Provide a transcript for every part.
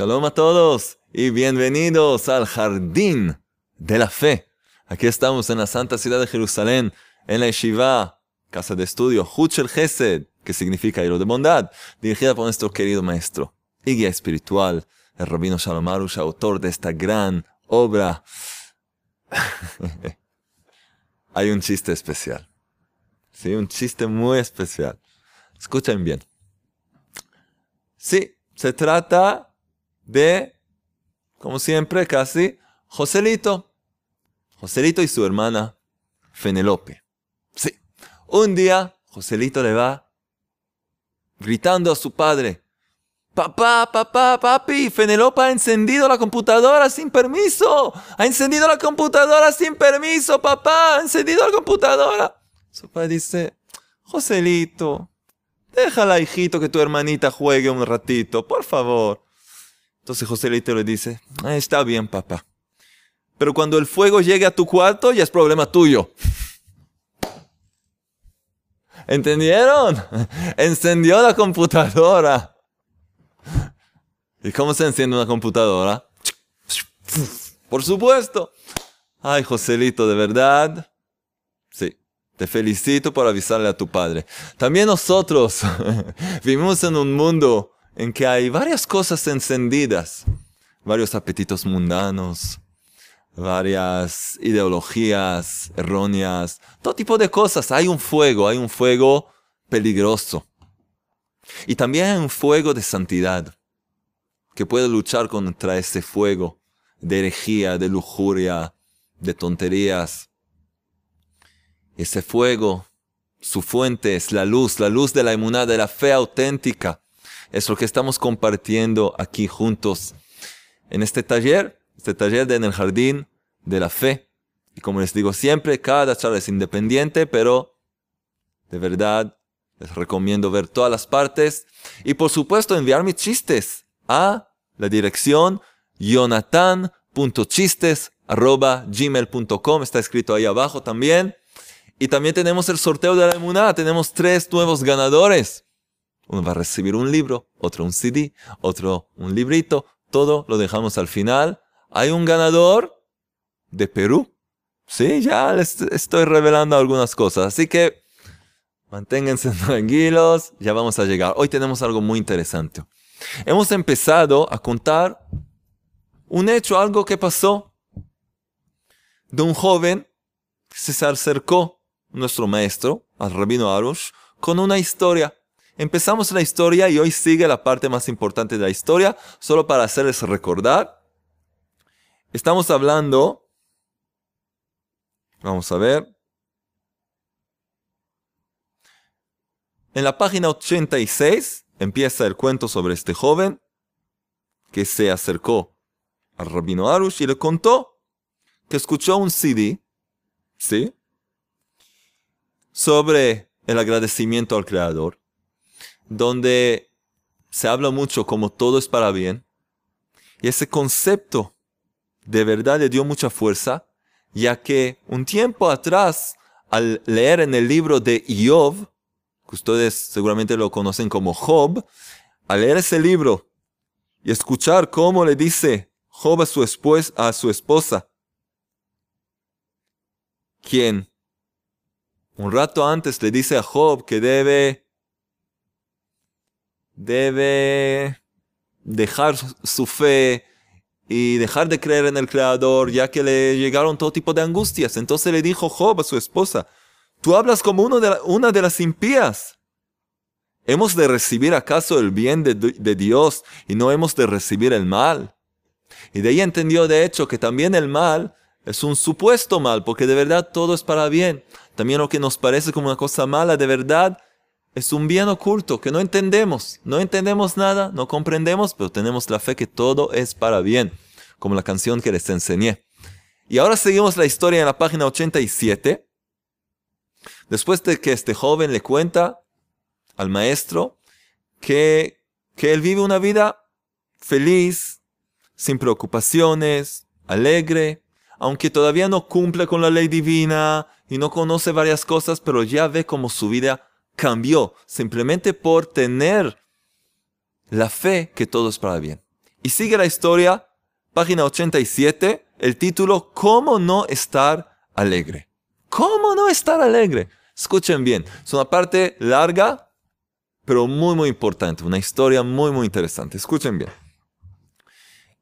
Shalom a todos y bienvenidos al Jardín de la Fe. Aquí estamos en la Santa Ciudad de Jerusalén, en la Yeshiva, casa de estudio, Huchel Gesed, que significa hilo de bondad, dirigida por nuestro querido maestro y guía espiritual, el rabino Shalom Arush, autor de esta gran obra. Hay un chiste especial. Sí, un chiste muy especial. Escuchen bien. Sí, se trata de, como siempre, casi, Joselito. Joselito y su hermana Fenelope. Sí, un día Joselito le va gritando a su padre, Papá, papá, papi, Fenelope ha encendido la computadora sin permiso. Ha encendido la computadora sin permiso, papá. Ha encendido la computadora. Su padre dice, Joselito, déjala, hijito, que tu hermanita juegue un ratito, por favor. Entonces Joselito le dice, ah, está bien, papá. Pero cuando el fuego llegue a tu cuarto, ya es problema tuyo. ¿Entendieron? Encendió la computadora. ¿Y cómo se enciende una computadora? Por supuesto. Ay, Joselito, de verdad. Sí, te felicito por avisarle a tu padre. También nosotros vivimos en un mundo en que hay varias cosas encendidas, varios apetitos mundanos, varias ideologías erróneas, todo tipo de cosas. Hay un fuego, hay un fuego peligroso. Y también hay un fuego de santidad que puede luchar contra ese fuego de herejía, de lujuria, de tonterías. Ese fuego, su fuente es la luz, la luz de la inmunidad, de la fe auténtica es lo que estamos compartiendo aquí juntos en este taller, este taller de en el jardín de la fe. Y como les digo siempre, cada charla es independiente, pero de verdad les recomiendo ver todas las partes y por supuesto enviar mis chistes a la dirección jonathan.chistes.gmail.com está escrito ahí abajo también. Y también tenemos el sorteo de la emunada, tenemos tres nuevos ganadores. Uno va a recibir un libro, otro un CD, otro un librito. Todo lo dejamos al final. Hay un ganador de Perú. Sí, ya les estoy revelando algunas cosas. Así que manténganse tranquilos. Ya vamos a llegar. Hoy tenemos algo muy interesante. Hemos empezado a contar un hecho, algo que pasó de un joven que se acercó, nuestro maestro, al rabino Arush, con una historia. Empezamos la historia y hoy sigue la parte más importante de la historia, solo para hacerles recordar. Estamos hablando, vamos a ver, en la página 86 empieza el cuento sobre este joven que se acercó al rabino Arush y le contó que escuchó un CD, ¿sí? Sobre el agradecimiento al Creador donde se habla mucho como todo es para bien. Y ese concepto de verdad le dio mucha fuerza, ya que un tiempo atrás, al leer en el libro de Job, que ustedes seguramente lo conocen como Job, al leer ese libro y escuchar cómo le dice Job a su, esposa, a su esposa, quien un rato antes le dice a Job que debe debe dejar su fe y dejar de creer en el Creador, ya que le llegaron todo tipo de angustias. Entonces le dijo Job a su esposa, tú hablas como uno de una de las impías. ¿Hemos de recibir acaso el bien de, de Dios y no hemos de recibir el mal? Y de ahí entendió de hecho que también el mal es un supuesto mal, porque de verdad todo es para bien. También lo que nos parece como una cosa mala, de verdad es un bien oculto que no entendemos. No entendemos nada, no comprendemos, pero tenemos la fe que todo es para bien, como la canción que les enseñé. Y ahora seguimos la historia en la página 87. Después de que este joven le cuenta al maestro que, que él vive una vida feliz, sin preocupaciones, alegre, aunque todavía no cumple con la ley divina y no conoce varias cosas, pero ya ve como su vida cambió simplemente por tener la fe que todo es para bien. Y sigue la historia, página 87, el título, ¿Cómo no estar alegre? ¿Cómo no estar alegre? Escuchen bien, es una parte larga, pero muy, muy importante, una historia muy, muy interesante. Escuchen bien.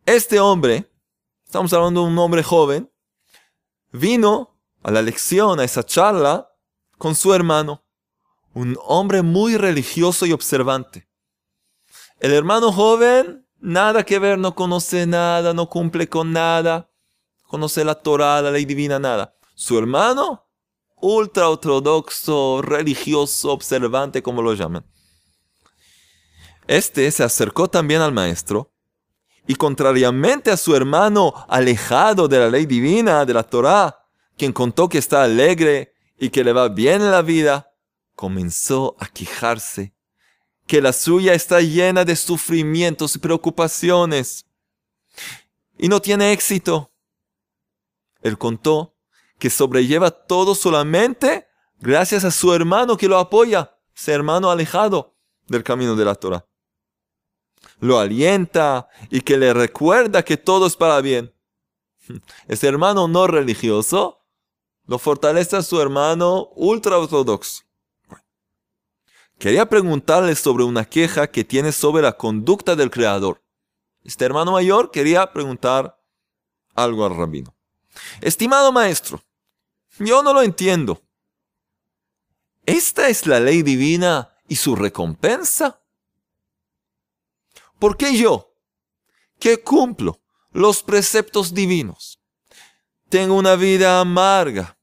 Este hombre, estamos hablando de un hombre joven, vino a la lección, a esa charla, con su hermano, un hombre muy religioso y observante. El hermano joven, nada que ver, no conoce nada, no cumple con nada, conoce la Torah, la ley divina, nada. Su hermano, ultra ortodoxo, religioso, observante, como lo llaman. Este se acercó también al maestro y contrariamente a su hermano alejado de la ley divina, de la Torah, quien contó que está alegre y que le va bien en la vida, comenzó a quejarse que la suya está llena de sufrimientos y preocupaciones y no tiene éxito. Él contó que sobrelleva todo solamente gracias a su hermano que lo apoya, ese hermano alejado del camino de la Torah. Lo alienta y que le recuerda que todo es para bien. Ese hermano no religioso lo fortalece a su hermano ultra ortodoxo. Quería preguntarle sobre una queja que tiene sobre la conducta del Creador. Este hermano mayor quería preguntar algo al rabino. Estimado maestro, yo no lo entiendo. ¿Esta es la ley divina y su recompensa? ¿Por qué yo, que cumplo los preceptos divinos, tengo una vida amarga,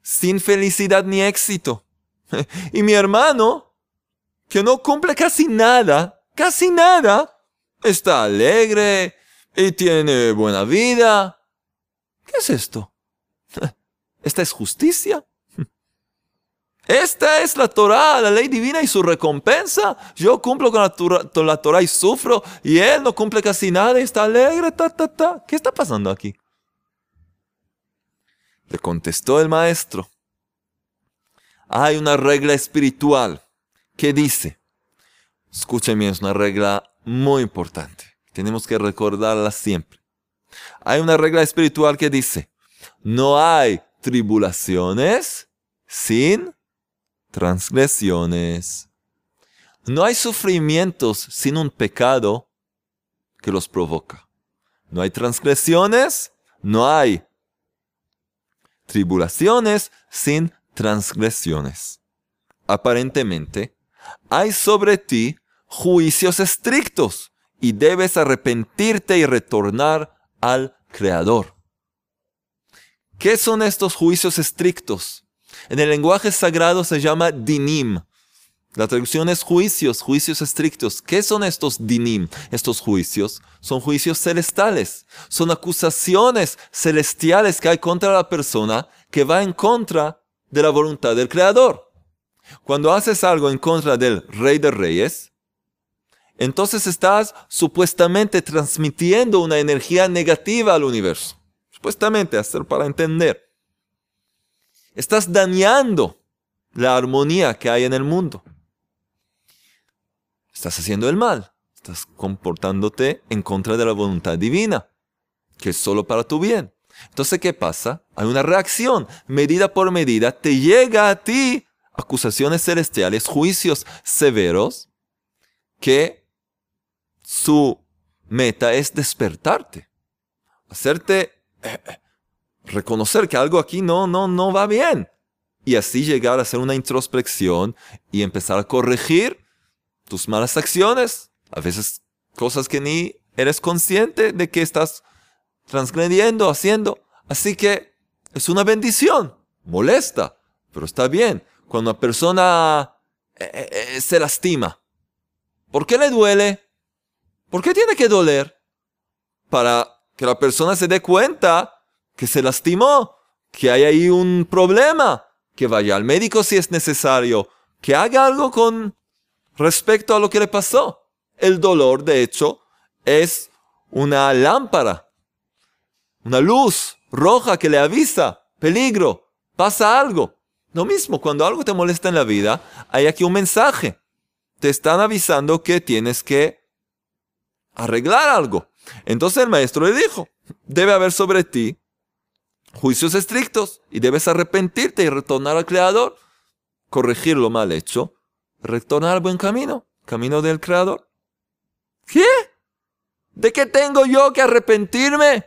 sin felicidad ni éxito? Y mi hermano, que no cumple casi nada, casi nada, está alegre y tiene buena vida. ¿Qué es esto? ¿Esta es justicia? Esta es la Torah, la ley divina y su recompensa. Yo cumplo con la, Torah, y sufro, y él no cumple casi nada y está alegre. Ta, ta, ta. ¿Qué está pasando aquí? Le contestó el maestro. Hay una regla espiritual que dice, escúcheme, es una regla muy importante. Tenemos que recordarla siempre. Hay una regla espiritual que dice, no hay tribulaciones sin transgresiones. No hay sufrimientos sin un pecado que los provoca. No hay transgresiones, no hay tribulaciones sin transgresiones. Aparentemente, hay sobre ti juicios estrictos y debes arrepentirte y retornar al Creador. ¿Qué son estos juicios estrictos? En el lenguaje sagrado se llama dinim. La traducción es juicios, juicios estrictos. ¿Qué son estos dinim? Estos juicios son juicios celestiales. Son acusaciones celestiales que hay contra la persona que va en contra de la voluntad del Creador. Cuando haces algo en contra del Rey de Reyes, entonces estás supuestamente transmitiendo una energía negativa al universo. Supuestamente, hacer para entender. Estás dañando la armonía que hay en el mundo. Estás haciendo el mal. Estás comportándote en contra de la voluntad divina, que es solo para tu bien. Entonces, ¿qué pasa? Hay una reacción. Medida por medida te llega a ti acusaciones celestiales, juicios severos, que su meta es despertarte, hacerte eh, reconocer que algo aquí no, no, no va bien. Y así llegar a hacer una introspección y empezar a corregir tus malas acciones, a veces cosas que ni eres consciente de que estás transgrediendo, haciendo. Así que es una bendición, molesta, pero está bien. Cuando una persona eh, se lastima, ¿por qué le duele? ¿Por qué tiene que doler? Para que la persona se dé cuenta que se lastimó, que hay ahí un problema, que vaya al médico si es necesario, que haga algo con respecto a lo que le pasó. El dolor, de hecho, es una lámpara, una luz roja que le avisa, peligro, pasa algo. Lo mismo, cuando algo te molesta en la vida, hay aquí un mensaje. Te están avisando que tienes que arreglar algo. Entonces el maestro le dijo, debe haber sobre ti juicios estrictos y debes arrepentirte y retornar al Creador, corregir lo mal hecho, retornar al buen camino, camino del Creador. ¿Qué? ¿De qué tengo yo que arrepentirme?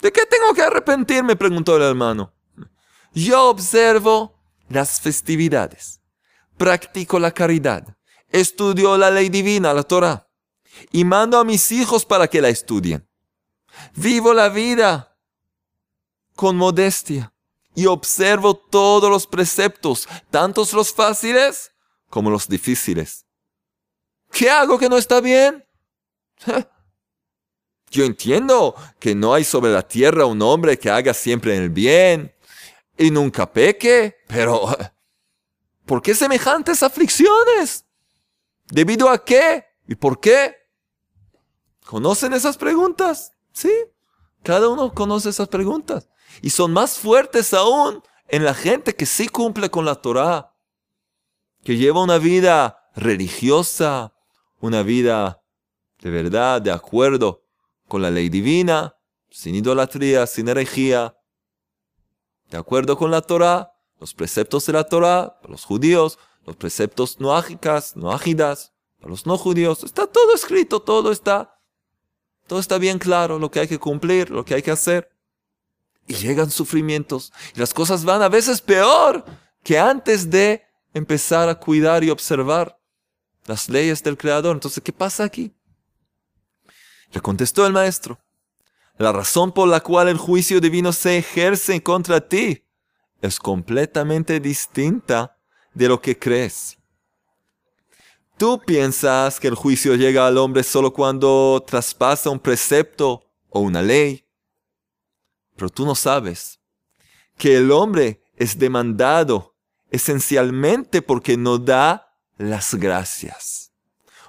¿De qué tengo que arrepentirme? preguntó el hermano. Yo observo las festividades, practico la caridad, estudio la ley divina, la Torah, y mando a mis hijos para que la estudien. Vivo la vida con modestia y observo todos los preceptos, tantos los fáciles como los difíciles. ¿Qué hago que no está bien? Yo entiendo que no hay sobre la tierra un hombre que haga siempre el bien y nunca peque, pero ¿por qué semejantes aflicciones? ¿Debido a qué? ¿Y por qué? ¿Conocen esas preguntas? Sí, cada uno conoce esas preguntas. Y son más fuertes aún en la gente que sí cumple con la Torah, que lleva una vida religiosa, una vida de verdad, de acuerdo con la ley divina, sin idolatría, sin herejía, de acuerdo con la Torah, los preceptos de la Torah, para los judíos, los preceptos no ágicas, no ágidas, para los no judíos, está todo escrito, todo está, todo está bien claro, lo que hay que cumplir, lo que hay que hacer. Y llegan sufrimientos, y las cosas van a veces peor que antes de empezar a cuidar y observar las leyes del Creador. Entonces, ¿qué pasa aquí? Le contestó el maestro, la razón por la cual el juicio divino se ejerce contra ti es completamente distinta de lo que crees. Tú piensas que el juicio llega al hombre solo cuando traspasa un precepto o una ley, pero tú no sabes que el hombre es demandado esencialmente porque no da las gracias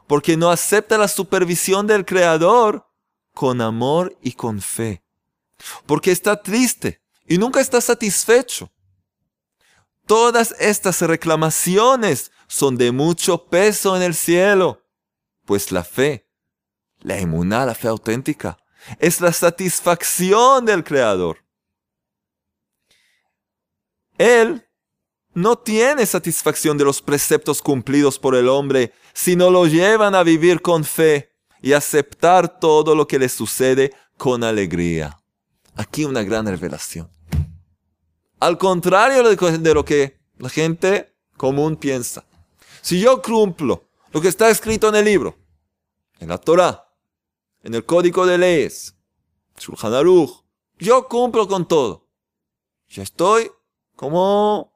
porque no acepta la supervisión del Creador con amor y con fe, porque está triste y nunca está satisfecho. Todas estas reclamaciones son de mucho peso en el cielo, pues la fe, la emuná, la fe auténtica, es la satisfacción del Creador. Él no tiene satisfacción de los preceptos cumplidos por el hombre, sino lo llevan a vivir con fe y aceptar todo lo que le sucede con alegría. Aquí una gran revelación. Al contrario de lo que la gente común piensa. Si yo cumplo lo que está escrito en el libro, en la Torah, en el código de leyes, Shulchan Aruch, yo cumplo con todo. Ya estoy como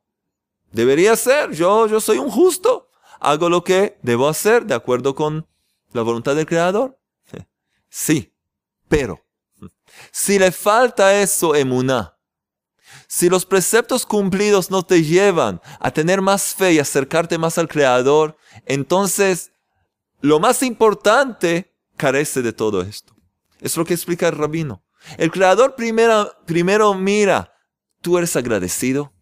Debería ser, yo, yo soy un justo. Hago lo que debo hacer de acuerdo con la voluntad del Creador. Sí, pero si le falta eso, emuná, si los preceptos cumplidos no te llevan a tener más fe y acercarte más al Creador, entonces lo más importante carece de todo esto. Es lo que explica el rabino. El Creador primero, primero mira, ¿tú eres agradecido?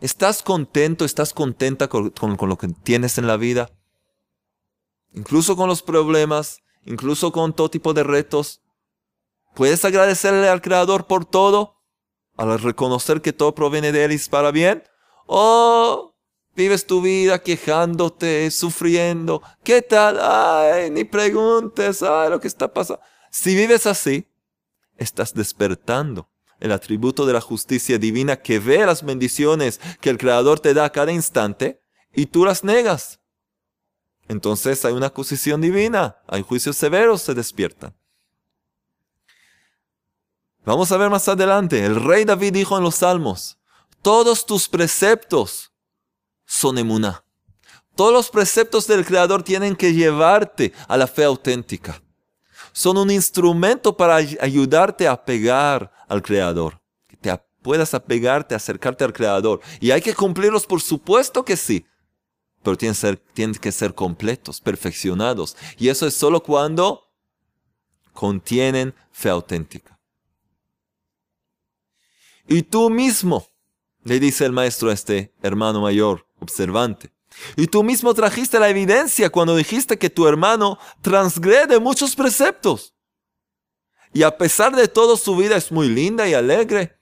¿Estás contento? ¿Estás contenta con, lo que tienes en la vida? Incluso con los problemas, incluso con todo tipo de retos. ¿Puedes agradecerle al Creador por todo? Al reconocer que todo proviene de Él y es para bien. ¿O vives tu vida quejándote, sufriendo? ¿Qué tal? Ay, ni preguntes, ay, lo que está pasando. Si vives así, estás despertando el atributo de la justicia divina que ve las bendiciones que el Creador te da a cada instante y tú las negas. Entonces hay una acusación divina, hay juicios severos, se despiertan. Vamos a ver más adelante. El rey David dijo en los Salmos, todos tus preceptos son emuná. Todos los preceptos del Creador tienen que llevarte a la fe auténtica son un instrumento para ayudarte a pegar al Creador. Que te puedas apegarte, acercarte al Creador. Y hay que cumplirlos, por supuesto que sí. Pero tienen, que ser completos, perfeccionados. Y eso es solo cuando contienen fe auténtica. Y tú mismo, le dice el maestro a este hermano mayor, observante, Y tú mismo trajiste la evidencia cuando dijiste que tu hermano transgrede muchos preceptos. Y a pesar de todo su vida es muy linda y alegre.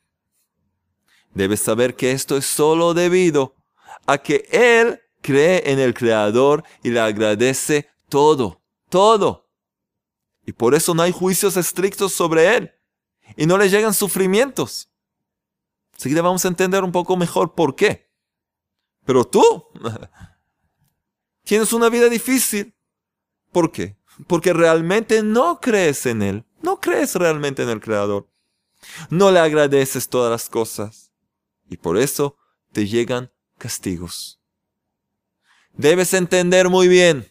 Debes saber que esto es solo debido a que él cree en el Creador y le agradece todo, todo. Y por eso no hay juicios estrictos sobre él y no le llegan sufrimientos. Seguida vamos a entender un poco mejor por qué. Pero tú tienes una vida difícil. ¿Por qué? Porque realmente no crees en Él. No crees realmente en el Creador. No le agradeces todas las cosas. Y por eso te llegan castigos. Debes entender muy bien.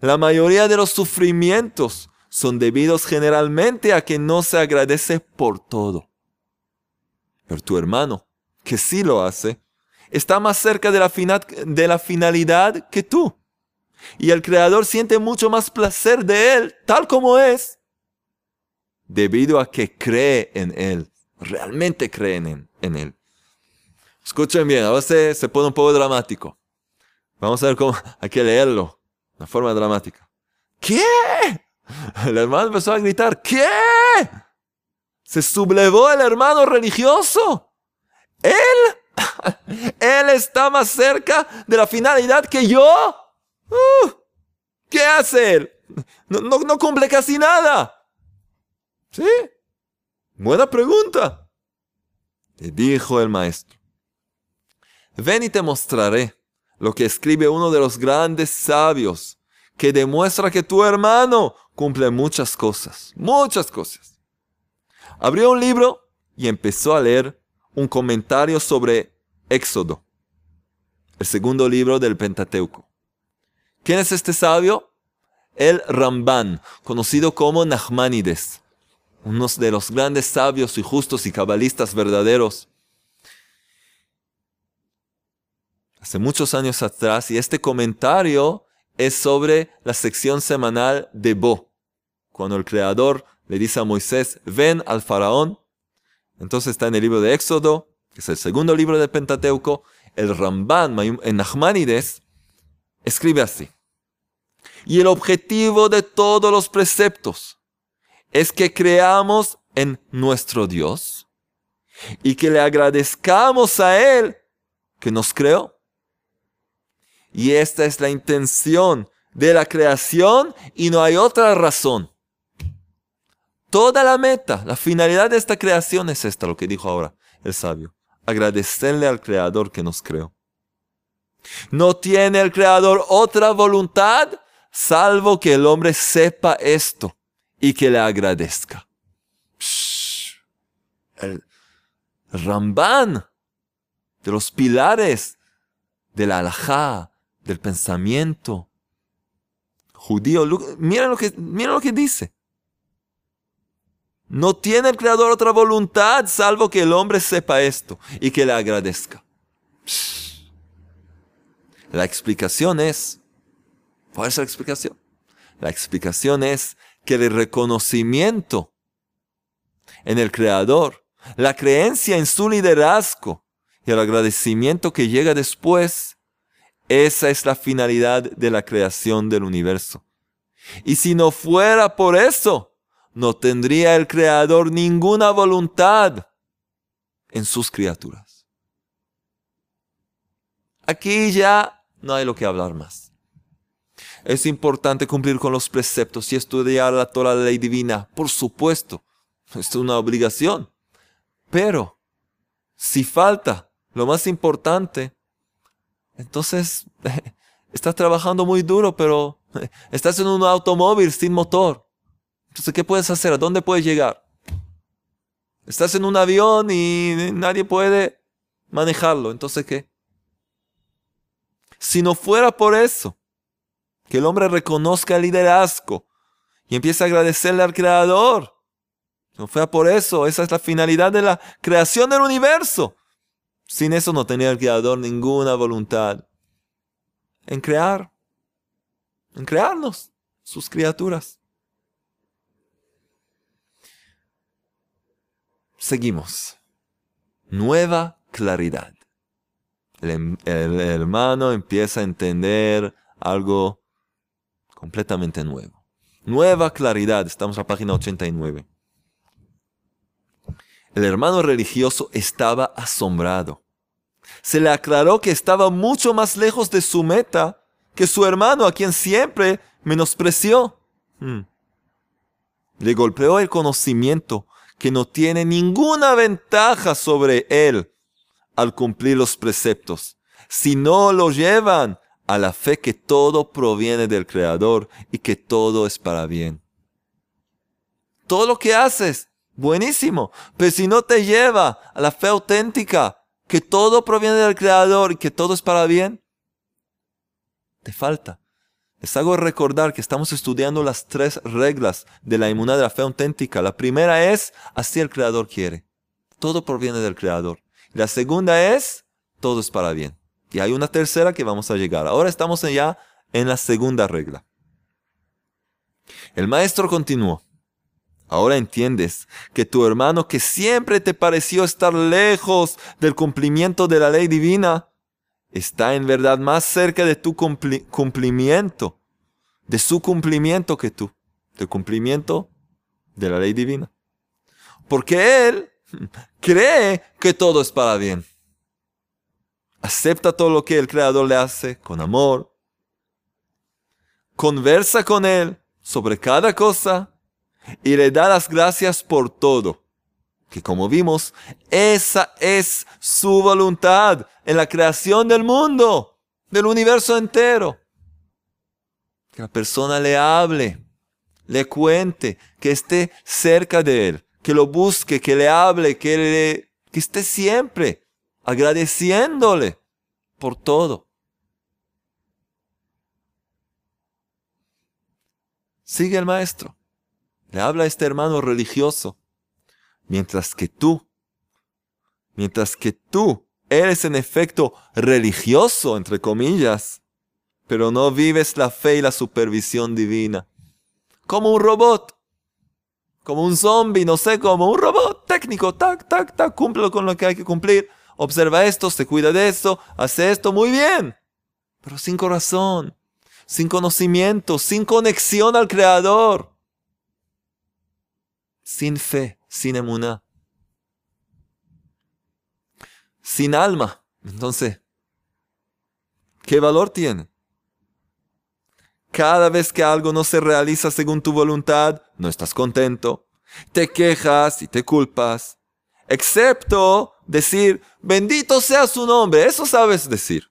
La mayoría de los sufrimientos son debidos generalmente a que no se agradece por todo. Pero tu hermano, que sí lo hace, está más cerca de la, finalidad que tú. Y el Creador siente mucho más placer de Él, tal como es, debido a que cree en Él, realmente creen en, en Él. Escuchen bien, a veces se pone un poco dramático. Vamos a ver cómo, hay que leerlo, de forma dramática. ¿Qué? El hermano empezó a gritar, ¿qué? Se sublevó el hermano religioso. Él, él está más cerca de la finalidad que yo. Uh, ¿Qué hace él? No, no, no cumple casi nada. ¿Sí? Buena pregunta. Le dijo el maestro. Ven y te mostraré lo que escribe uno de los grandes sabios, que demuestra que tu hermano cumple muchas cosas, muchas cosas. Abrió un libro y empezó a leer un comentario sobre Éxodo, el segundo libro del Pentateuco. ¿Quién es este sabio? El Ramban, conocido como Nachmanides, uno de los grandes sabios y justos y cabalistas verdaderos hace muchos años atrás y este comentario es sobre la sección semanal de Bo. Cuando el creador le dice a Moisés, ven al faraón. Entonces está en el libro de Éxodo, que es el segundo libro de Pentateuco. El Ramban en Nachmanides escribe así. Y el objetivo de todos los preceptos es que creamos en nuestro Dios y que le agradezcamos a Él que nos creó y esta es la intención de la creación y no hay otra razón. Toda la meta, la finalidad de esta creación es esta, lo que dijo ahora el sabio. Agradecerle al Creador que nos creó. No tiene el Creador otra voluntad salvo que el hombre sepa esto y que le agradezca. el Ramban de los pilares de la alajá, del pensamiento judío. Mira lo que, lo que dice. No tiene el Creador otra voluntad salvo que el hombre sepa esto y que le agradezca. La explicación es, ¿cuál es la explicación? La explicación es que el reconocimiento en el Creador, la creencia en su liderazgo y el agradecimiento que llega después esa es la finalidad de la creación del universo. Y si no fuera por eso, no tendría el Creador ninguna voluntad en sus criaturas. Aquí ya no hay lo que hablar más. Es importante cumplir con los preceptos y estudiar la, toda la ley divina, por supuesto. Es una obligación. Pero, si falta lo más importante, entonces, estás trabajando muy duro, pero estás en un automóvil sin motor. Entonces, ¿qué puedes hacer? ¿A dónde puedes llegar? Estás en un avión y nadie puede manejarlo. Entonces, ¿qué? Si no fuera por eso, que el hombre reconozca el liderazgo y empiece a agradecerle al Creador. Si no fuera por eso, esa es la finalidad de la creación del universo. Sin eso no tenía el Creador ninguna voluntad en crear, en crearnos, sus criaturas. Seguimos. Nueva claridad. El, el hermano empieza a entender algo completamente nuevo. Nueva claridad. Estamos en la página 89. El hermano religioso estaba asombrado. Se le aclaró que estaba mucho más lejos de su meta que su hermano a quien siempre menospreció. Hmm. Le golpeó el conocimiento que no tiene ninguna ventaja sobre él al cumplir los preceptos, si no lo llevan a la fe que todo proviene del Creador y que todo es para bien. Todo lo que haces, buenísimo, pero si no te lleva a la fe auténtica, que todo proviene del Creador y que todo es para bien, te falta. Les hago recordar que estamos estudiando las tres reglas de la inmunidad de la fe auténtica. La primera es, así el Creador quiere. Todo proviene del Creador. La segunda es, todo es para bien. Y hay una tercera que vamos a llegar. Ahora estamos ya en la segunda regla. El maestro continuó. Ahora entiendes que tu hermano que siempre te pareció estar lejos del cumplimiento de la ley divina, está en verdad más cerca de tu cumplimiento, de su cumplimiento que tú, del cumplimiento de la ley divina. Porque él cree que todo es para bien. Acepta todo lo que el Creador le hace con amor. Conversa con él sobre cada cosa y le da las gracias por todo. Que como vimos, esa es su voluntad en la creación del mundo, del universo entero. Que la persona le hable, le cuente, que esté cerca de él, que lo busque, que le hable, que, le, que esté siempre agradeciéndole por todo. Sigue el maestro. Le habla a este hermano religioso. Mientras que tú, mientras que tú eres en efecto religioso, entre comillas, pero no vives la fe y la supervisión divina. Como un robot, como un zombie, no sé, como un robot técnico, tac, tac, tac, cumple con lo que hay que cumplir. Observa esto, se cuida de esto, hace esto, muy bien. Pero sin corazón, sin conocimiento, sin conexión al Creador sin fe, sin emuná, sin alma. Entonces, ¿qué valor tiene? Cada vez que algo no se realiza según tu voluntad, no estás contento, te quejas y te culpas, excepto decir, bendito sea su nombre, eso sabes decir,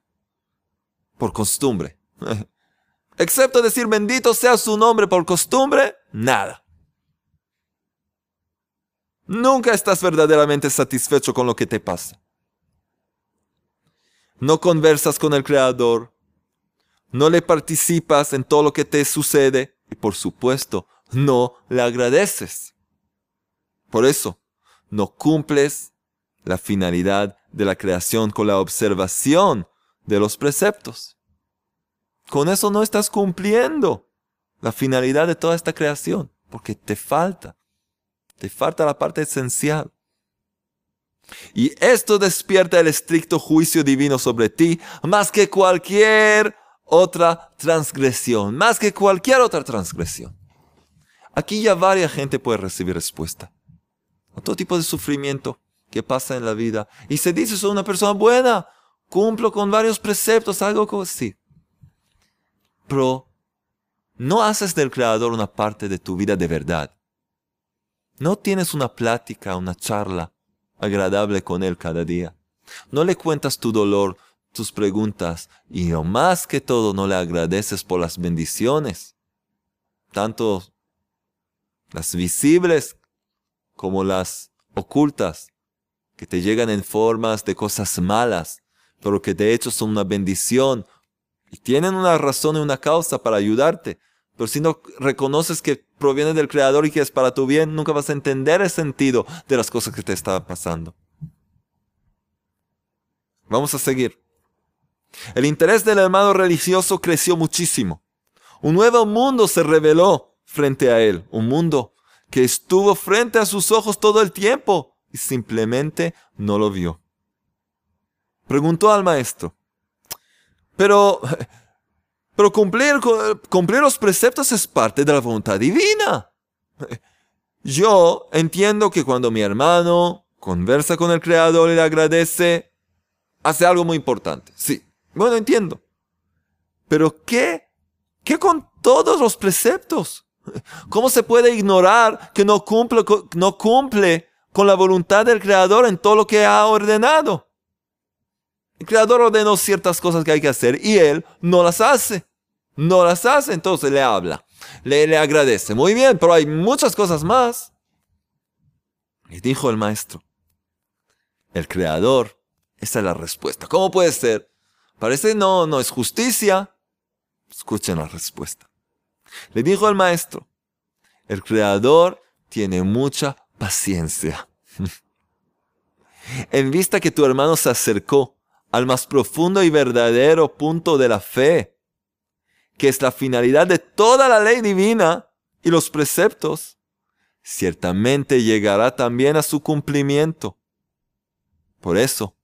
por costumbre. excepto decir, bendito sea su nombre por costumbre, nada. Nunca estás verdaderamente satisfecho con lo que te pasa. No conversas con el Creador. No le participas en todo lo que te sucede. Y por supuesto, no le agradeces. Por eso, no cumples la finalidad de la creación con la observación de los preceptos. Con eso no estás cumpliendo la finalidad de toda esta creación, porque te falta. Te falta la parte esencial. Y esto despierta el estricto juicio divino sobre ti más que cualquier otra transgresión, más que cualquier otra transgresión. Aquí ya varias gente puede recibir respuesta a todo tipo de sufrimiento que pasa en la vida. Y se dice, soy una persona buena, cumplo con varios preceptos, algo así. Pero no haces del Creador una parte de tu vida de verdad. No tienes una plática, una charla agradable con Él cada día. No le cuentas tu dolor, tus preguntas y lo más que todo no le agradeces por las bendiciones, tanto las visibles como las ocultas, que te llegan en formas de cosas malas, pero que de hecho son una bendición y tienen una razón y una causa para ayudarte. Pero si no reconoces que proviene del Creador y que es para tu bien, nunca vas a entender el sentido de las cosas que te están pasando. Vamos a seguir. El interés del hermano religioso creció muchísimo. Un nuevo mundo se reveló frente a él. Un mundo que estuvo frente a sus ojos todo el tiempo y simplemente no lo vio. preguntó al maestro, pero, pero cumplir, cumplir los preceptos es parte de la voluntad divina. Yo entiendo que cuando mi hermano conversa con el Creador y le agradece, hace algo muy importante. Sí, bueno, entiendo. Pero ¿qué? ¿Qué con todos los preceptos? ¿Cómo se puede ignorar que no cumple, no cumple con la voluntad del Creador en todo lo que ha ordenado? El Creador ordenó ciertas cosas que hay que hacer y Él no las hace. No las hace, entonces le habla, le, le agradece. Muy bien, pero hay muchas cosas más. Y dijo el maestro, el Creador, esa es la respuesta. ¿Cómo puede ser? Parece no, no es justicia. Escuchen la respuesta. Le dijo el maestro, el Creador tiene mucha paciencia. en vista que tu hermano se acercó al más profundo y verdadero punto de la fe, que es la finalidad de toda la ley divina y los preceptos, ciertamente llegará también a su cumplimiento. Por eso,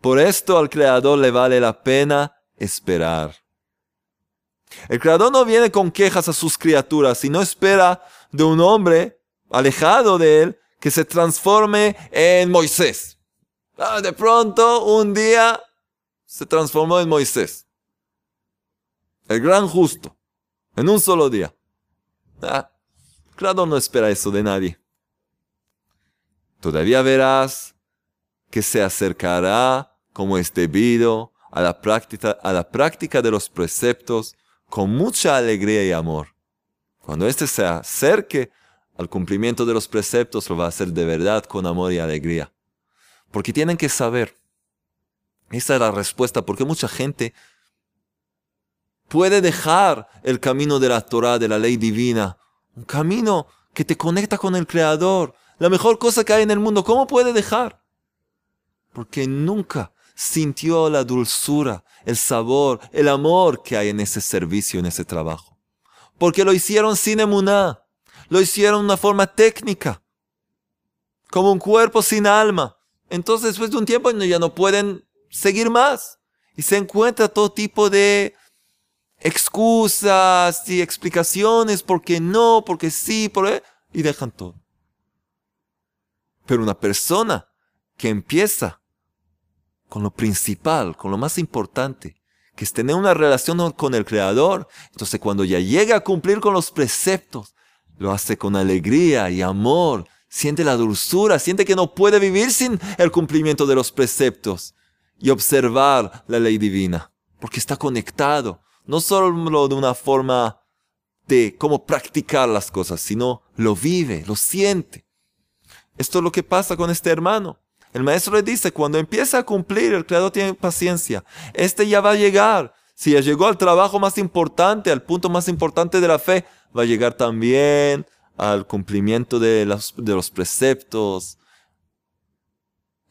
por esto al Creador le vale la pena esperar. El Creador no viene con quejas a sus criaturas, sino espera de un hombre alejado de él que se transforme en Moisés. Ah, de pronto, un día, se transformó en Moisés. El gran justo. En un solo día. Ah, claro, no espera eso de nadie. Todavía verás que se acercará como es debido a la práctica, a la práctica de los preceptos con mucha alegría y amor. Cuando éste se acerque al cumplimiento de los preceptos, lo va a hacer de verdad con amor y alegría. Porque tienen que saber. Esa es la respuesta, porque mucha gente puede dejar el camino de la Torah, de la ley divina, un camino que te conecta con el Creador, la mejor cosa que hay en el mundo. ¿Cómo puede dejar? Porque nunca sintió la dulzura, el sabor, el amor que hay en ese servicio, en ese trabajo. Porque lo hicieron sin emuná, lo hicieron de una forma técnica, como un cuerpo sin alma. Entonces, después de un tiempo, ya no pueden seguir más. Y se encuentra todo tipo de excusas y explicaciones, porque no, porque sí, por... y dejan todo. Pero una persona que empieza con lo principal, con lo más importante, que es tener una relación con el Creador, entonces cuando ya llega a cumplir con los preceptos, lo hace con alegría y amor siente la dulzura, siente que no puede vivir sin el cumplimiento de los preceptos y observar la ley divina, porque está conectado, no solo de una forma de cómo practicar las cosas, sino lo vive, lo siente. Esto es lo que pasa con este hermano. El maestro le dice, cuando empieza a cumplir, el creador tiene paciencia. Este ya va a llegar. Si ya llegó al trabajo más importante, al punto más importante de la fe, va a llegar también al cumplimiento de los, de los preceptos,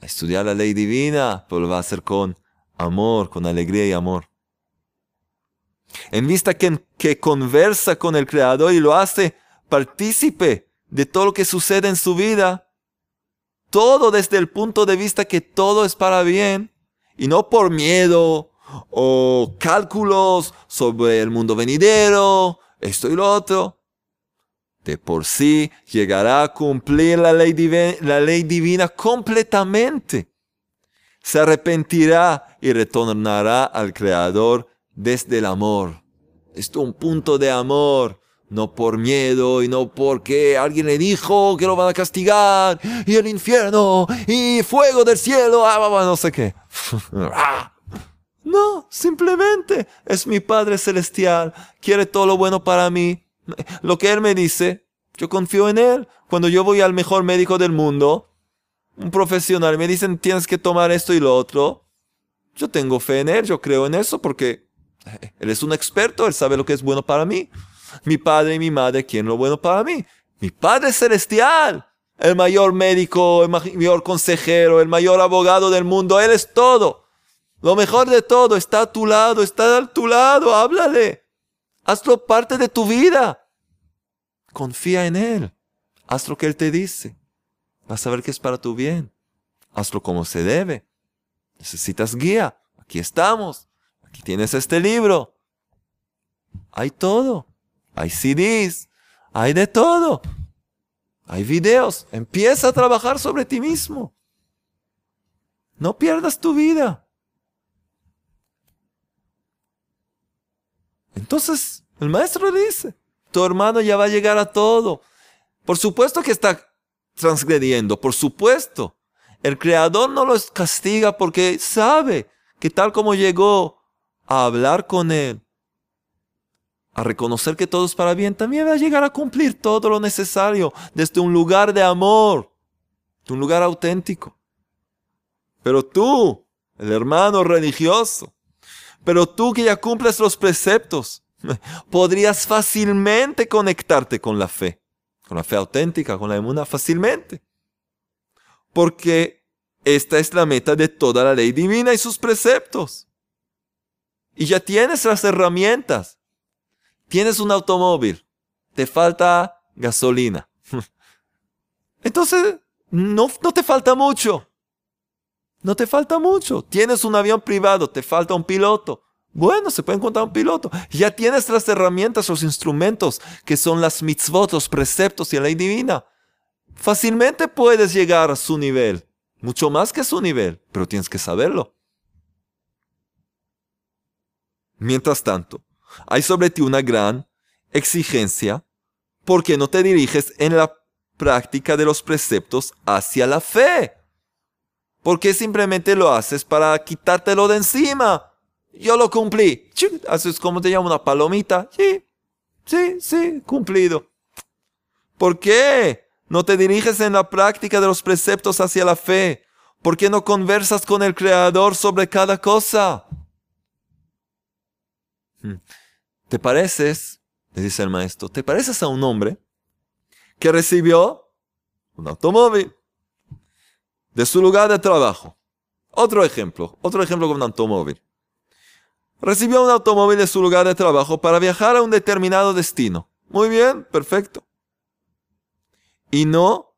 a estudiar la ley divina, pero lo va a hacer con amor, con alegría y amor. En vista que, conversa con el Creador y lo hace partícipe de todo lo que sucede en su vida, todo desde el punto de vista que todo es para bien, y no por miedo o cálculos sobre el mundo venidero, esto y lo otro, de por sí llegará a cumplir la ley, la ley divina completamente. Se arrepentirá y retornará al Creador desde el amor. Esto es un punto de amor, no por miedo y no porque alguien le dijo que lo van a castigar y el infierno y fuego del cielo, ah, no sé qué. No, simplemente es mi Padre Celestial, quiere todo lo bueno para mí lo que Él me dice, yo confío en Él. Cuando yo voy al mejor médico del mundo, un profesional, me dicen tienes que tomar esto y lo otro, yo tengo fe en Él, yo creo en eso porque Él es un experto, Él sabe lo que es bueno para mí. Mi padre y mi madre quieren lo bueno para mí. Mi Padre Celestial, el mayor médico, el mayor consejero, el mayor abogado del mundo, Él es todo. Lo mejor de todo está a tu lado, está a tu lado, háblale. Hazlo parte de tu vida. Confía en Él. Haz lo que Él te dice. Vas a ver que es para tu bien. Hazlo como se debe. necesitas guía. Aquí estamos. Aquí tienes este libro. Hay todo. Hay CDs. Hay de todo. Hay videos. Empieza a trabajar sobre ti mismo. No pierdas tu vida. Entonces, el maestro dice, tu hermano ya va a llegar a todo. Por supuesto que está transgrediendo, por supuesto. El creador no los castiga porque sabe que tal como llegó a hablar con él, a reconocer que todo es para bien, también va a llegar a cumplir todo lo necesario desde un lugar de amor, de un lugar auténtico. Pero tú, el hermano religioso, pero tú que ya cumples los preceptos, podrías fácilmente conectarte con la fe, con la fe auténtica, con la inmuna, fácilmente. Porque esta es la meta de toda la ley divina y sus preceptos. Y ya tienes las herramientas Tienes un automóvil, te falta gasolina. Entonces, no, no te falta mucho. No te falta mucho. Tienes un avión privado, te falta un piloto. Bueno, se puede encontrar un piloto. Ya tienes las herramientas, los instrumentos, que son las mitzvot, los preceptos y la ley divina. Fácilmente puedes llegar a su nivel. Mucho más que su nivel, pero tienes que saberlo. Mientras tanto, hay sobre ti una gran exigencia porque no te diriges en la práctica de los preceptos hacia la fe. Porque simplemente lo haces para quitártelo de encima. Yo lo cumplí. Haces como te llamo una palomita. Sí, sí, sí, cumplido. ¿Por qué no te diriges en la práctica de los preceptos hacia la fe? ¿Por qué no conversas con el Creador sobre cada cosa? Hmm. ¿Te pareces, le dice el maestro, te pareces a un hombre que recibió un automóvil de su lugar de trabajo? Otro ejemplo, otro ejemplo con un automóvil. Recibió un automóvil de su lugar de trabajo para viajar a un determinado destino. Muy bien, perfecto. Y no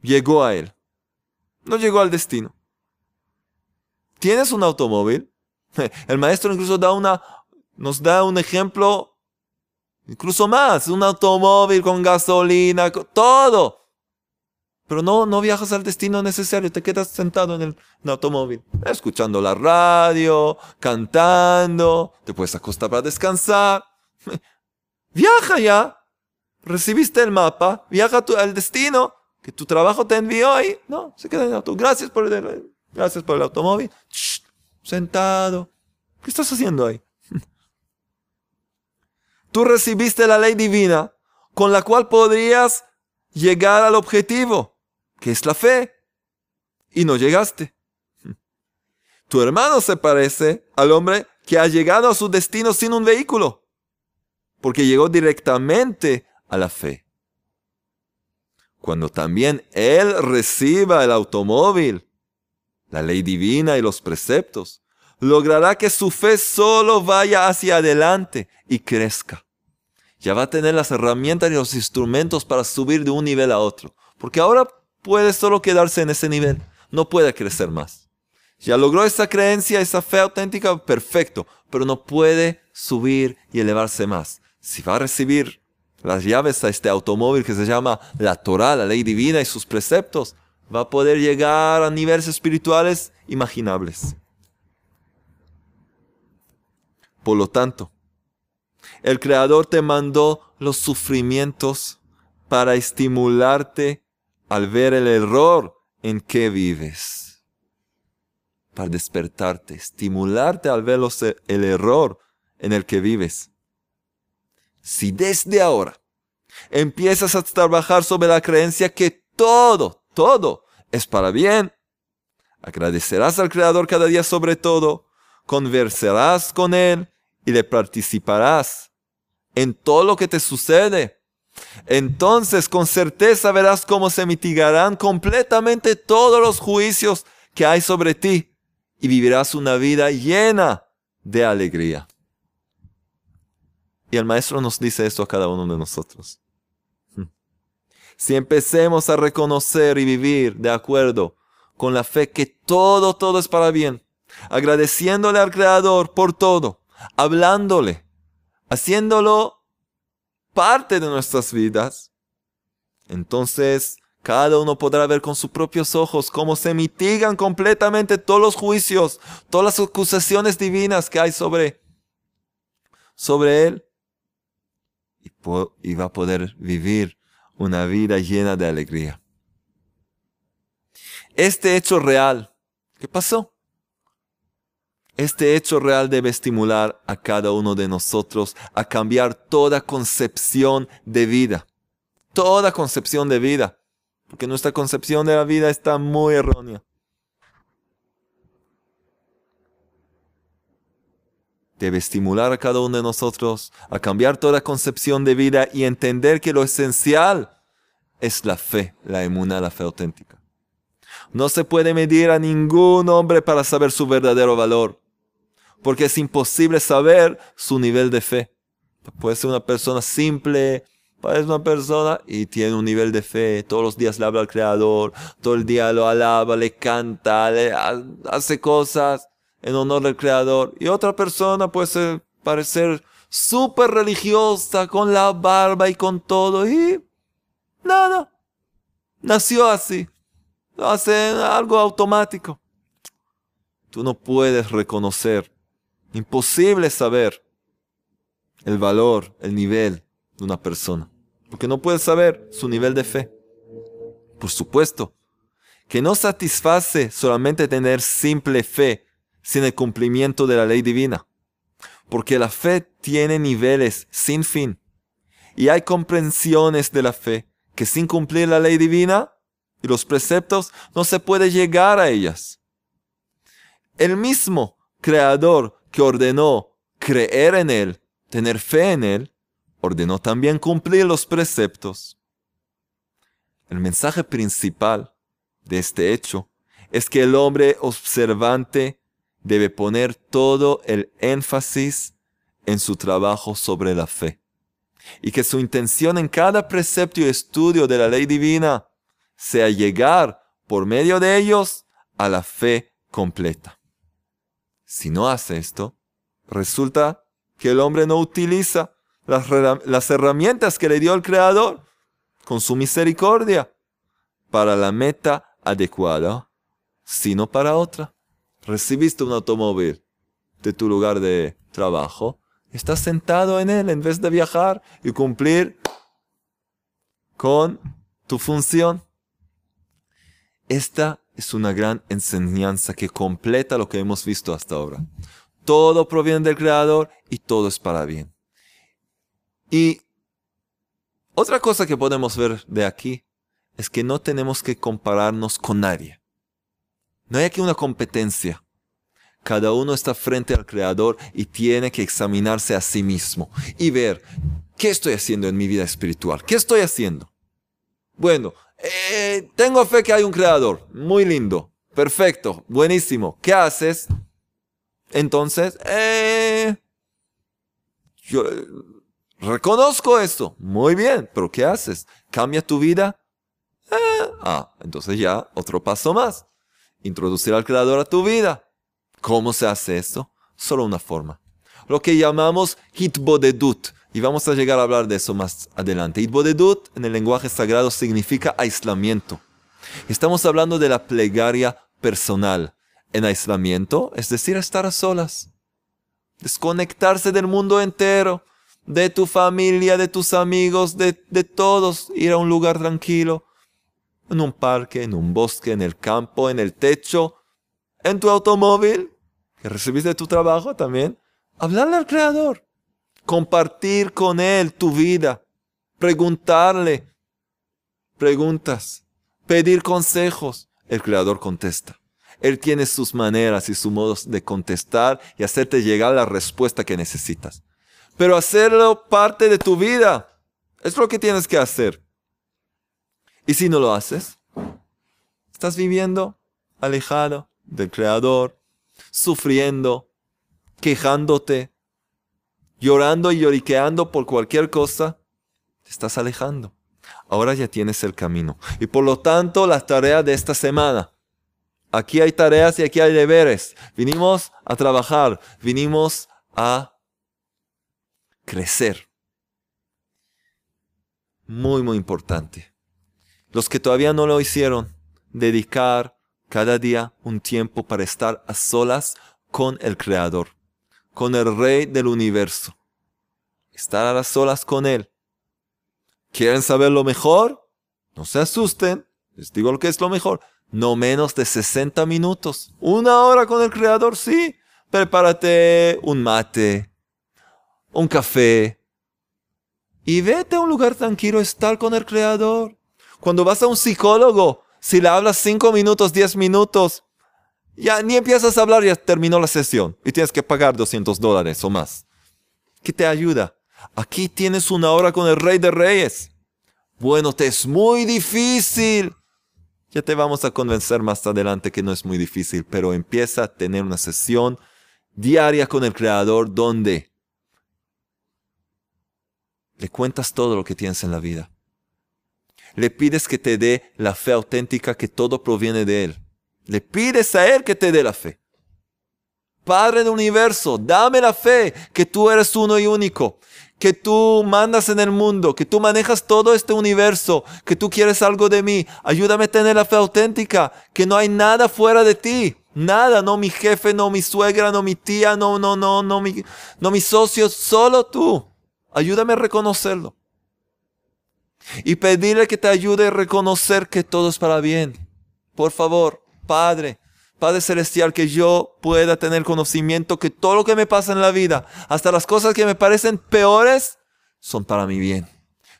llegó a él. No llegó al destino. ¿Tienes un automóvil? El maestro incluso da una nos da un ejemplo, incluso más, un automóvil con gasolina, todo. Pero no, no viajas al destino necesario, te quedas sentado en el, automóvil, escuchando la radio, cantando, te puedes acostar para descansar. Viaja ya, recibiste el mapa, viaja al destino que tu trabajo te envió ahí. No, se queda en el auto. Gracias por el, gracias por el automóvil. sentado. ¿Qué estás haciendo ahí? Tú recibiste la ley divina con la cual podrías llegar al objetivo, que es la fe, y no llegaste. Tu hermano se parece al hombre que ha llegado a su destino sin un vehículo, porque llegó directamente a la fe. Cuando también él reciba el automóvil, la ley divina y los preceptos, logrará que su fe solo vaya hacia adelante y crezca ya va a tener las herramientas y los instrumentos para subir de un nivel a otro. Porque ahora puede solo quedarse en ese nivel, no puede crecer más. Ya logró esa creencia, esa fe auténtica, perfecto, pero no puede subir y elevarse más. Si va a recibir las llaves a este automóvil que se llama la Torah, la ley divina y sus preceptos, va a poder llegar a niveles espirituales imaginables. Por lo tanto, el Creador te mandó los sufrimientos para estimularte al ver el error en que vives. Para despertarte, estimularte al ver el error en el que vives. Si desde ahora empiezas a trabajar sobre la creencia que todo, todo es para bien, agradecerás al Creador cada día sobre todo, conversarás con Él y le participarás en todo lo que te sucede. Entonces con certeza verás cómo se mitigarán completamente todos los juicios que hay sobre ti y vivirás una vida llena de alegría. Y el maestro nos dice esto a cada uno de nosotros. Si empecemos a reconocer y vivir de acuerdo con la fe que todo, todo es para bien, agradeciéndole al Creador por todo, hablándole, haciéndolo parte de nuestras vidas, entonces cada uno podrá ver con sus propios ojos cómo se mitigan completamente todos los juicios, todas las acusaciones divinas que hay sobre, sobre él. Y, y va a poder vivir una vida llena de alegría. Este hecho real, ¿qué pasó? Este hecho real debe estimular a cada uno de nosotros a cambiar toda concepción de vida. Toda concepción de vida. Porque nuestra concepción de la vida está muy errónea. Debe estimular a cada uno de nosotros a cambiar toda concepción de vida y entender que lo esencial es la fe, la emuna, la fe auténtica. No se puede medir a ningún hombre para saber su verdadero valor, porque es imposible saber su nivel de fe. Puede ser una persona simple, ser una persona y tiene un nivel de fe, todos los días le habla al Creador, todo el día lo alaba, le canta, le hace cosas en honor del Creador. Y otra persona puede parecer súper religiosa, con la barba y con todo, y nada, nació así lo hacen algo automático. Tú no puedes reconocer, imposible saber el valor, el nivel de una persona, porque no puedes saber su nivel de fe. Por supuesto, que no satisface solamente tener simple fe sin el cumplimiento de la ley divina, porque la fe tiene niveles sin fin, y hay comprensiones de la fe que sin cumplir la ley divina y los preceptos, no se puede llegar a ellas. El mismo Creador que ordenó creer en Él, tener fe en Él, ordenó también cumplir los preceptos. El mensaje principal de este hecho es que el hombre observante debe poner todo el énfasis en su trabajo sobre la fe y que su intención en cada precepto y estudio de la ley divina sea llegar por medio de ellos a la fe completa. Si no hace esto, resulta que el hombre no utiliza las, herramientas que le dio el Creador con su misericordia para la meta adecuada, sino para otra. Recibiste un automóvil de tu lugar de trabajo, estás sentado en él en vez de viajar y cumplir con tu función. Esta es una gran enseñanza que completa lo que hemos visto hasta ahora. Todo proviene del Creador y todo es para bien. Y otra cosa que podemos ver de aquí es que no tenemos que compararnos con nadie. No hay aquí una competencia. Cada uno está frente al Creador y tiene que examinarse a sí mismo y ver, ¿qué estoy haciendo en mi vida espiritual? ¿Qué estoy haciendo? Bueno, eh, tengo fe que hay un creador. Muy lindo. Perfecto. Buenísimo. ¿Qué haces? Entonces, eh, yo eh, reconozco esto. Muy bien. Pero ¿qué haces? ¿Cambia tu vida? ah, entonces ya otro paso más. Introducir al creador a tu vida. ¿Cómo se hace esto? Solo una forma. Lo que llamamos hitbodedut y vamos a llegar a hablar de eso más adelante. Itbodedut en el lenguaje sagrado significa aislamiento. Estamos hablando de la plegaria personal. En aislamiento, es decir, estar a solas. Desconectarse del mundo entero, de tu familia, de tus amigos, de, de todos. Ir a un lugar tranquilo, en un parque, en un bosque, en el campo, en el techo, en tu automóvil, que recibiste de tu trabajo también. Hablarle al Creador compartir con Él tu vida, preguntarle preguntas, pedir consejos. El Creador contesta. Él tiene sus maneras y sus modos de contestar y hacerte llegar la respuesta que necesitas. Pero hacerlo parte de tu vida es lo que tienes que hacer. Y si no lo haces, estás viviendo alejado del Creador, sufriendo, quejándote, llorando y lloriqueando por cualquier cosa, te estás alejando. Ahora ya tienes el camino. Y por lo tanto, la tarea de esta semana, aquí hay tareas y aquí hay deberes. Vinimos a trabajar, vinimos a crecer. Muy, muy importante. Los que todavía no lo hicieron, dedicar cada día un tiempo para estar a solas con el Creador, con el Rey del universo. Estar a las solas con Él. ¿Quieren saber lo mejor? No se asusten. Les digo lo que es lo mejor. No menos de 60 minutos. Una hora con el Creador, sí. Prepárate un mate, un café. Y vete a un lugar tranquilo, estar con el Creador. Cuando vas a un psicólogo, si le hablas 5 minutos, 10 minutos, ya ni empiezas a hablar, ya terminó la sesión. Y tienes que pagar 200 dólares o más. ¿Qué te ayuda? Aquí tienes una hora con el Rey de Reyes. Bueno, te es muy difícil. Ya te vamos a convencer más adelante que no es muy difícil, pero empieza a tener una sesión diaria con el Creador donde le cuentas todo lo que tienes en la vida. Le pides que te dé la fe auténtica que todo proviene de Él. Le pides a Él que te dé la fe. Padre del universo, dame la fe que tú eres uno y único, que tú mandas en el mundo, que tú manejas todo este universo, que tú quieres algo de mí. Ayúdame a tener la fe auténtica, que no hay nada fuera de ti. Nada, no mi jefe, no mi suegra, no mi tía, no, no, no, no mi, no mi socio, solo tú. Ayúdame a reconocerlo. Y pedirle que te ayude a reconocer que todo es para bien. Por favor, Padre, Padre Celestial, que yo pueda tener conocimiento que todo lo que me pasa en la vida, hasta las cosas que me parecen peores, son para mi bien.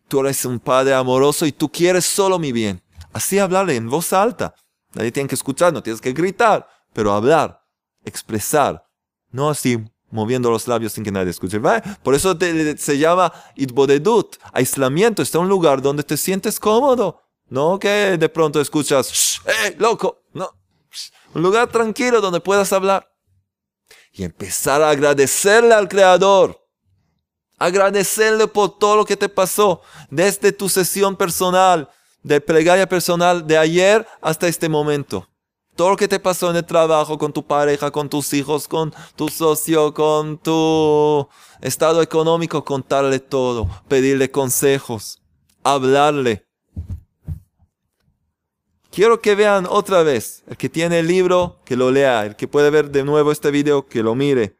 Tú eres un Padre amoroso y tú quieres solo mi bien. Así hablarle en voz alta. Nadie tiene que escuchar, no tienes que gritar pero hablar, expresar, no así moviendo los labios sin que nadie escuche. Por eso se llama itbodedut, aislamiento. Está un lugar donde te sientes cómodo. No que de pronto escuchas, ¡eh, loco! No. Un lugar tranquilo donde puedas hablar. Y empezar a agradecerle al Creador. Agradecerle por todo lo que te pasó. Desde tu sesión personal, de plegaria personal de ayer hasta este momento. Todo lo que te pasó en el trabajo, con tu pareja, con tus hijos, con tu socio, con tu estado económico, contarle todo, pedirle consejos, hablarle. Quiero que vean otra vez, el que tiene el libro, que lo lea, el que puede ver de nuevo este video, que lo mire,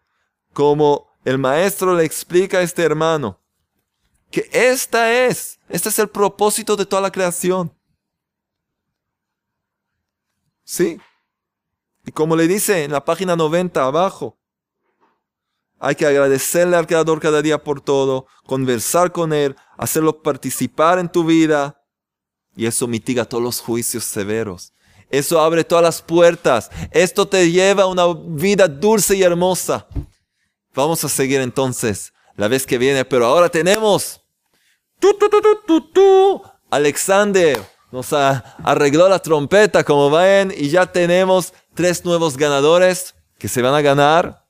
como el maestro le explica a este hermano, que esta es, este es el propósito de toda la creación. Sí. Y como le dice en la página 90 abajo, hay que agradecerle al Creador cada día por todo, conversar con Él, hacerlo participar en tu vida. Y eso mitiga todos los juicios severos. Eso abre todas las puertas. Esto te lleva a una vida dulce y hermosa. Vamos a seguir entonces la vez que viene, pero ahora tenemos... Alexander nos arregló la trompeta, como ven, y ya tenemos tres nuevos ganadores que se van a ganar.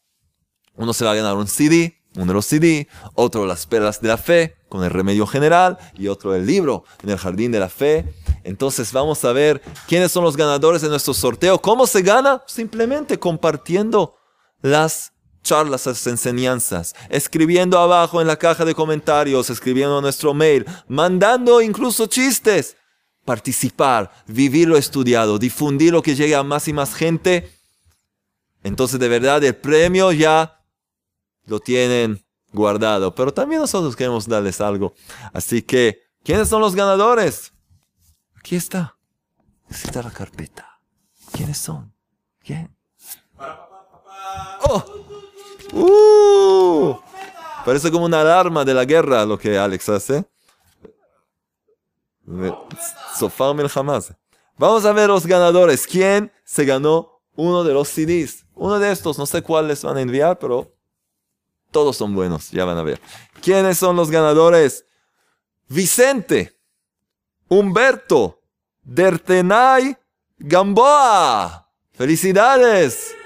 Uno se va a ganar un CD, uno los CD, otro las perlas de la fe con el remedio general y otro el libro en el jardín de la fe. Entonces vamos a ver quiénes son los ganadores de nuestro sorteo. ¿Cómo se gana? Simplemente compartiendo las charlas, las enseñanzas, escribiendo abajo en la caja de comentarios, escribiendo nuestro mail, mandando incluso chistes participar, vivir lo estudiado, difundir lo que llegue a más y más gente, entonces de verdad el premio ya lo tienen guardado. Pero también nosotros queremos darles algo. Así que, ¿quiénes son los ganadores? Aquí está. Necesita la carpeta. ¿Quiénes son? ¿Quién? ¡Oh! ¡Uh! Parece como una alarma de la guerra lo que Alex hace. Sofá jamás. Vamos a ver los ganadores. ¿Quién se ganó uno de los CDs? Uno de estos, no sé cuáles van a enviar, pero todos son buenos, ya van a ver. ¿Quiénes son los ganadores? Vicente, Humberto, Dertenay, Gamboa. ¡Felicidades!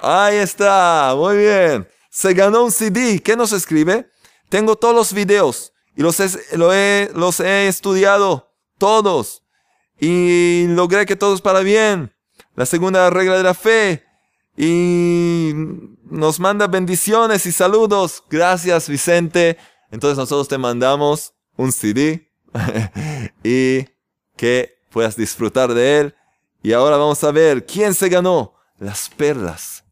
Ahí está, muy bien. Se ganó un CD. ¿Qué nos escribe? Tengo todos los videos y los he, los he estudiado todos y logré que todo es para bien. la segunda regla de la fe. Y nos manda bendiciones y saludos. Gracias, Vicente. Entonces nosotros te mandamos un CD y que puedas disfrutar de él. Y ahora vamos a ver quién se ganó las perlas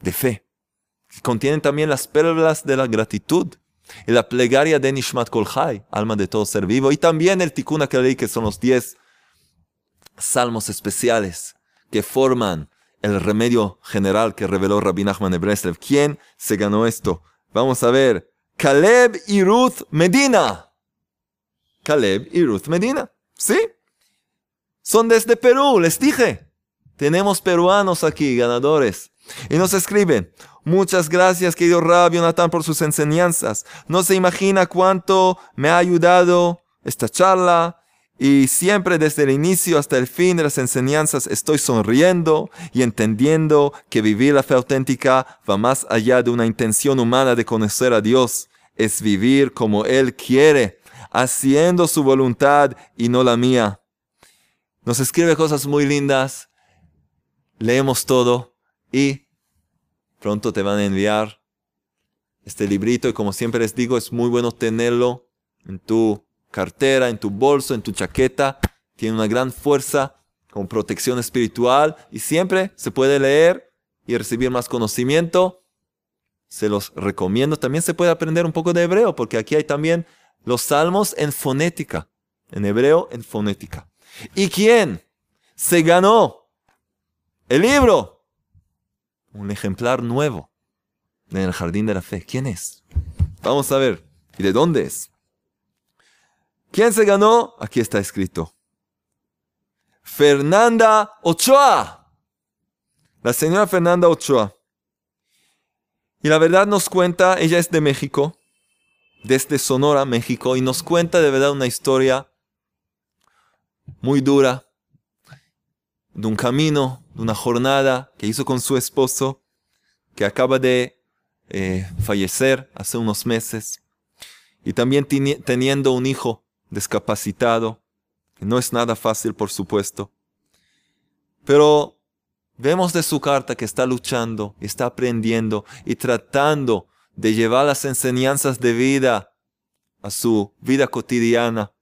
de fe. Contienen también las perlas de la gratitud y la plegaria de Nishmat Kolhai, alma de todo ser vivo, y también el Tikkun leí que son los diez salmos especiales que forman el remedio general que reveló Rabbi Nachman de. ¿Quién se ganó esto? Vamos a ver. Caleb y Ruth Medina. Caleb y Ruth Medina. ¿Sí? Son desde Perú, les dije. Tenemos peruanos aquí, ganadores. Y nos escriben, muchas gracias querido Rabbi Jonathan por sus enseñanzas. No se imagina cuánto me ha ayudado esta charla y siempre desde el inicio hasta el fin de las enseñanzas estoy sonriendo y entendiendo que vivir la fe auténtica va más allá de una intención humana de conocer a Dios. Es vivir como Él quiere, haciendo su voluntad y no la mía. Nos escribe cosas muy lindas, leemos todo y pronto te van a enviar este librito y como siempre les digo, es muy bueno tenerlo en tu cartera, en tu bolso, en tu chaqueta. Tiene una gran fuerza con protección espiritual y siempre se puede leer y recibir más conocimiento. Se los recomiendo. También se puede aprender un poco de hebreo porque aquí hay también los salmos en fonética. En hebreo, en fonética. ¿Y quién se ganó el libro? Un ejemplar nuevo en el jardín de la fe. ¿Quién es? Vamos a ver. ¿Y de dónde es? ¿Quién se ganó? Aquí está escrito. Fernanda Ochoa. La señora Fernanda Ochoa. Y la verdad nos cuenta, ella es de México, desde Sonora, México, y nos cuenta de verdad una historia muy dura, de un camino, de una jornada que hizo con su esposo, que acaba de eh, fallecer hace unos meses, y también teniendo un hijo discapacitado, no es nada fácil, por supuesto. Pero vemos de su carta que está luchando, está aprendiendo y tratando de llevar las enseñanzas de vida a su vida cotidiana.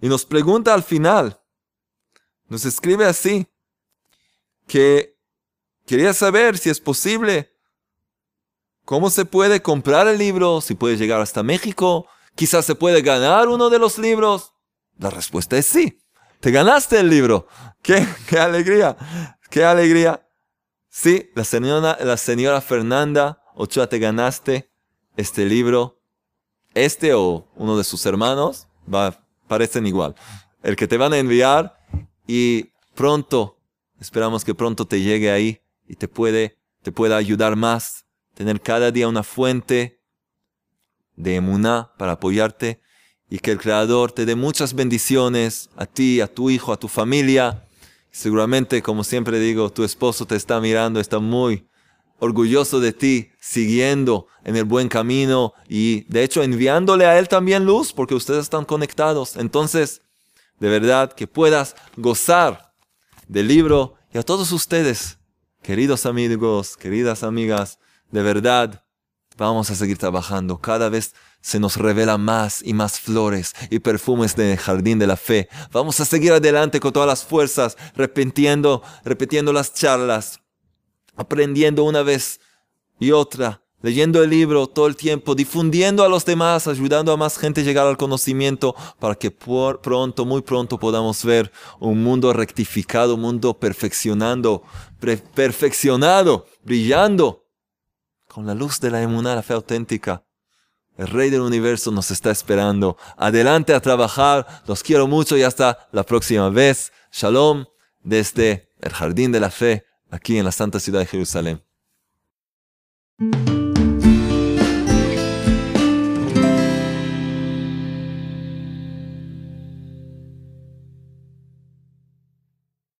Y nos pregunta al final, nos escribe así, que quería saber si es posible, cómo se puede comprar el libro, si puede llegar hasta México, quizás se puede ganar uno de los libros. La respuesta es sí. Te ganaste el libro. ¡Qué, qué alegría! ¡Qué alegría! Sí, la señora, la señora Fernanda Ochoa, te ganaste este libro. Este o uno de sus hermanos va, parecen igual. El que te van a enviar y pronto, esperamos que pronto te llegue ahí y te puede, te pueda ayudar más. Tener cada día una fuente de emuná para apoyarte y que el Creador te dé muchas bendiciones a ti, a tu hijo, a tu familia. Seguramente, como siempre digo, tu esposo te está mirando, está muy orgulloso de ti, siguiendo en el buen camino y de hecho enviándole a él también luz porque ustedes están conectados. Entonces, de verdad que puedas gozar del libro y a todos ustedes, queridos amigos, queridas amigas, de verdad, vamos a seguir trabajando. Cada vez se nos revela más y más flores y perfumes del jardín de la fe. Vamos a seguir adelante con todas las fuerzas, repitiendo, repitiendo las charlas, aprendiendo una vez y otra, leyendo el libro todo el tiempo, difundiendo a los demás, ayudando a más gente a llegar al conocimiento para que por pronto, muy pronto podamos ver un mundo rectificado, un mundo perfeccionando, perfeccionado, brillando con la luz de la emuná, la fe auténtica. El Rey del Universo nos está esperando. Adelante a trabajar. Los quiero mucho y hasta la próxima vez. Shalom desde el Jardín de la Fe, aquí en la Santa Ciudad de Jerusalén.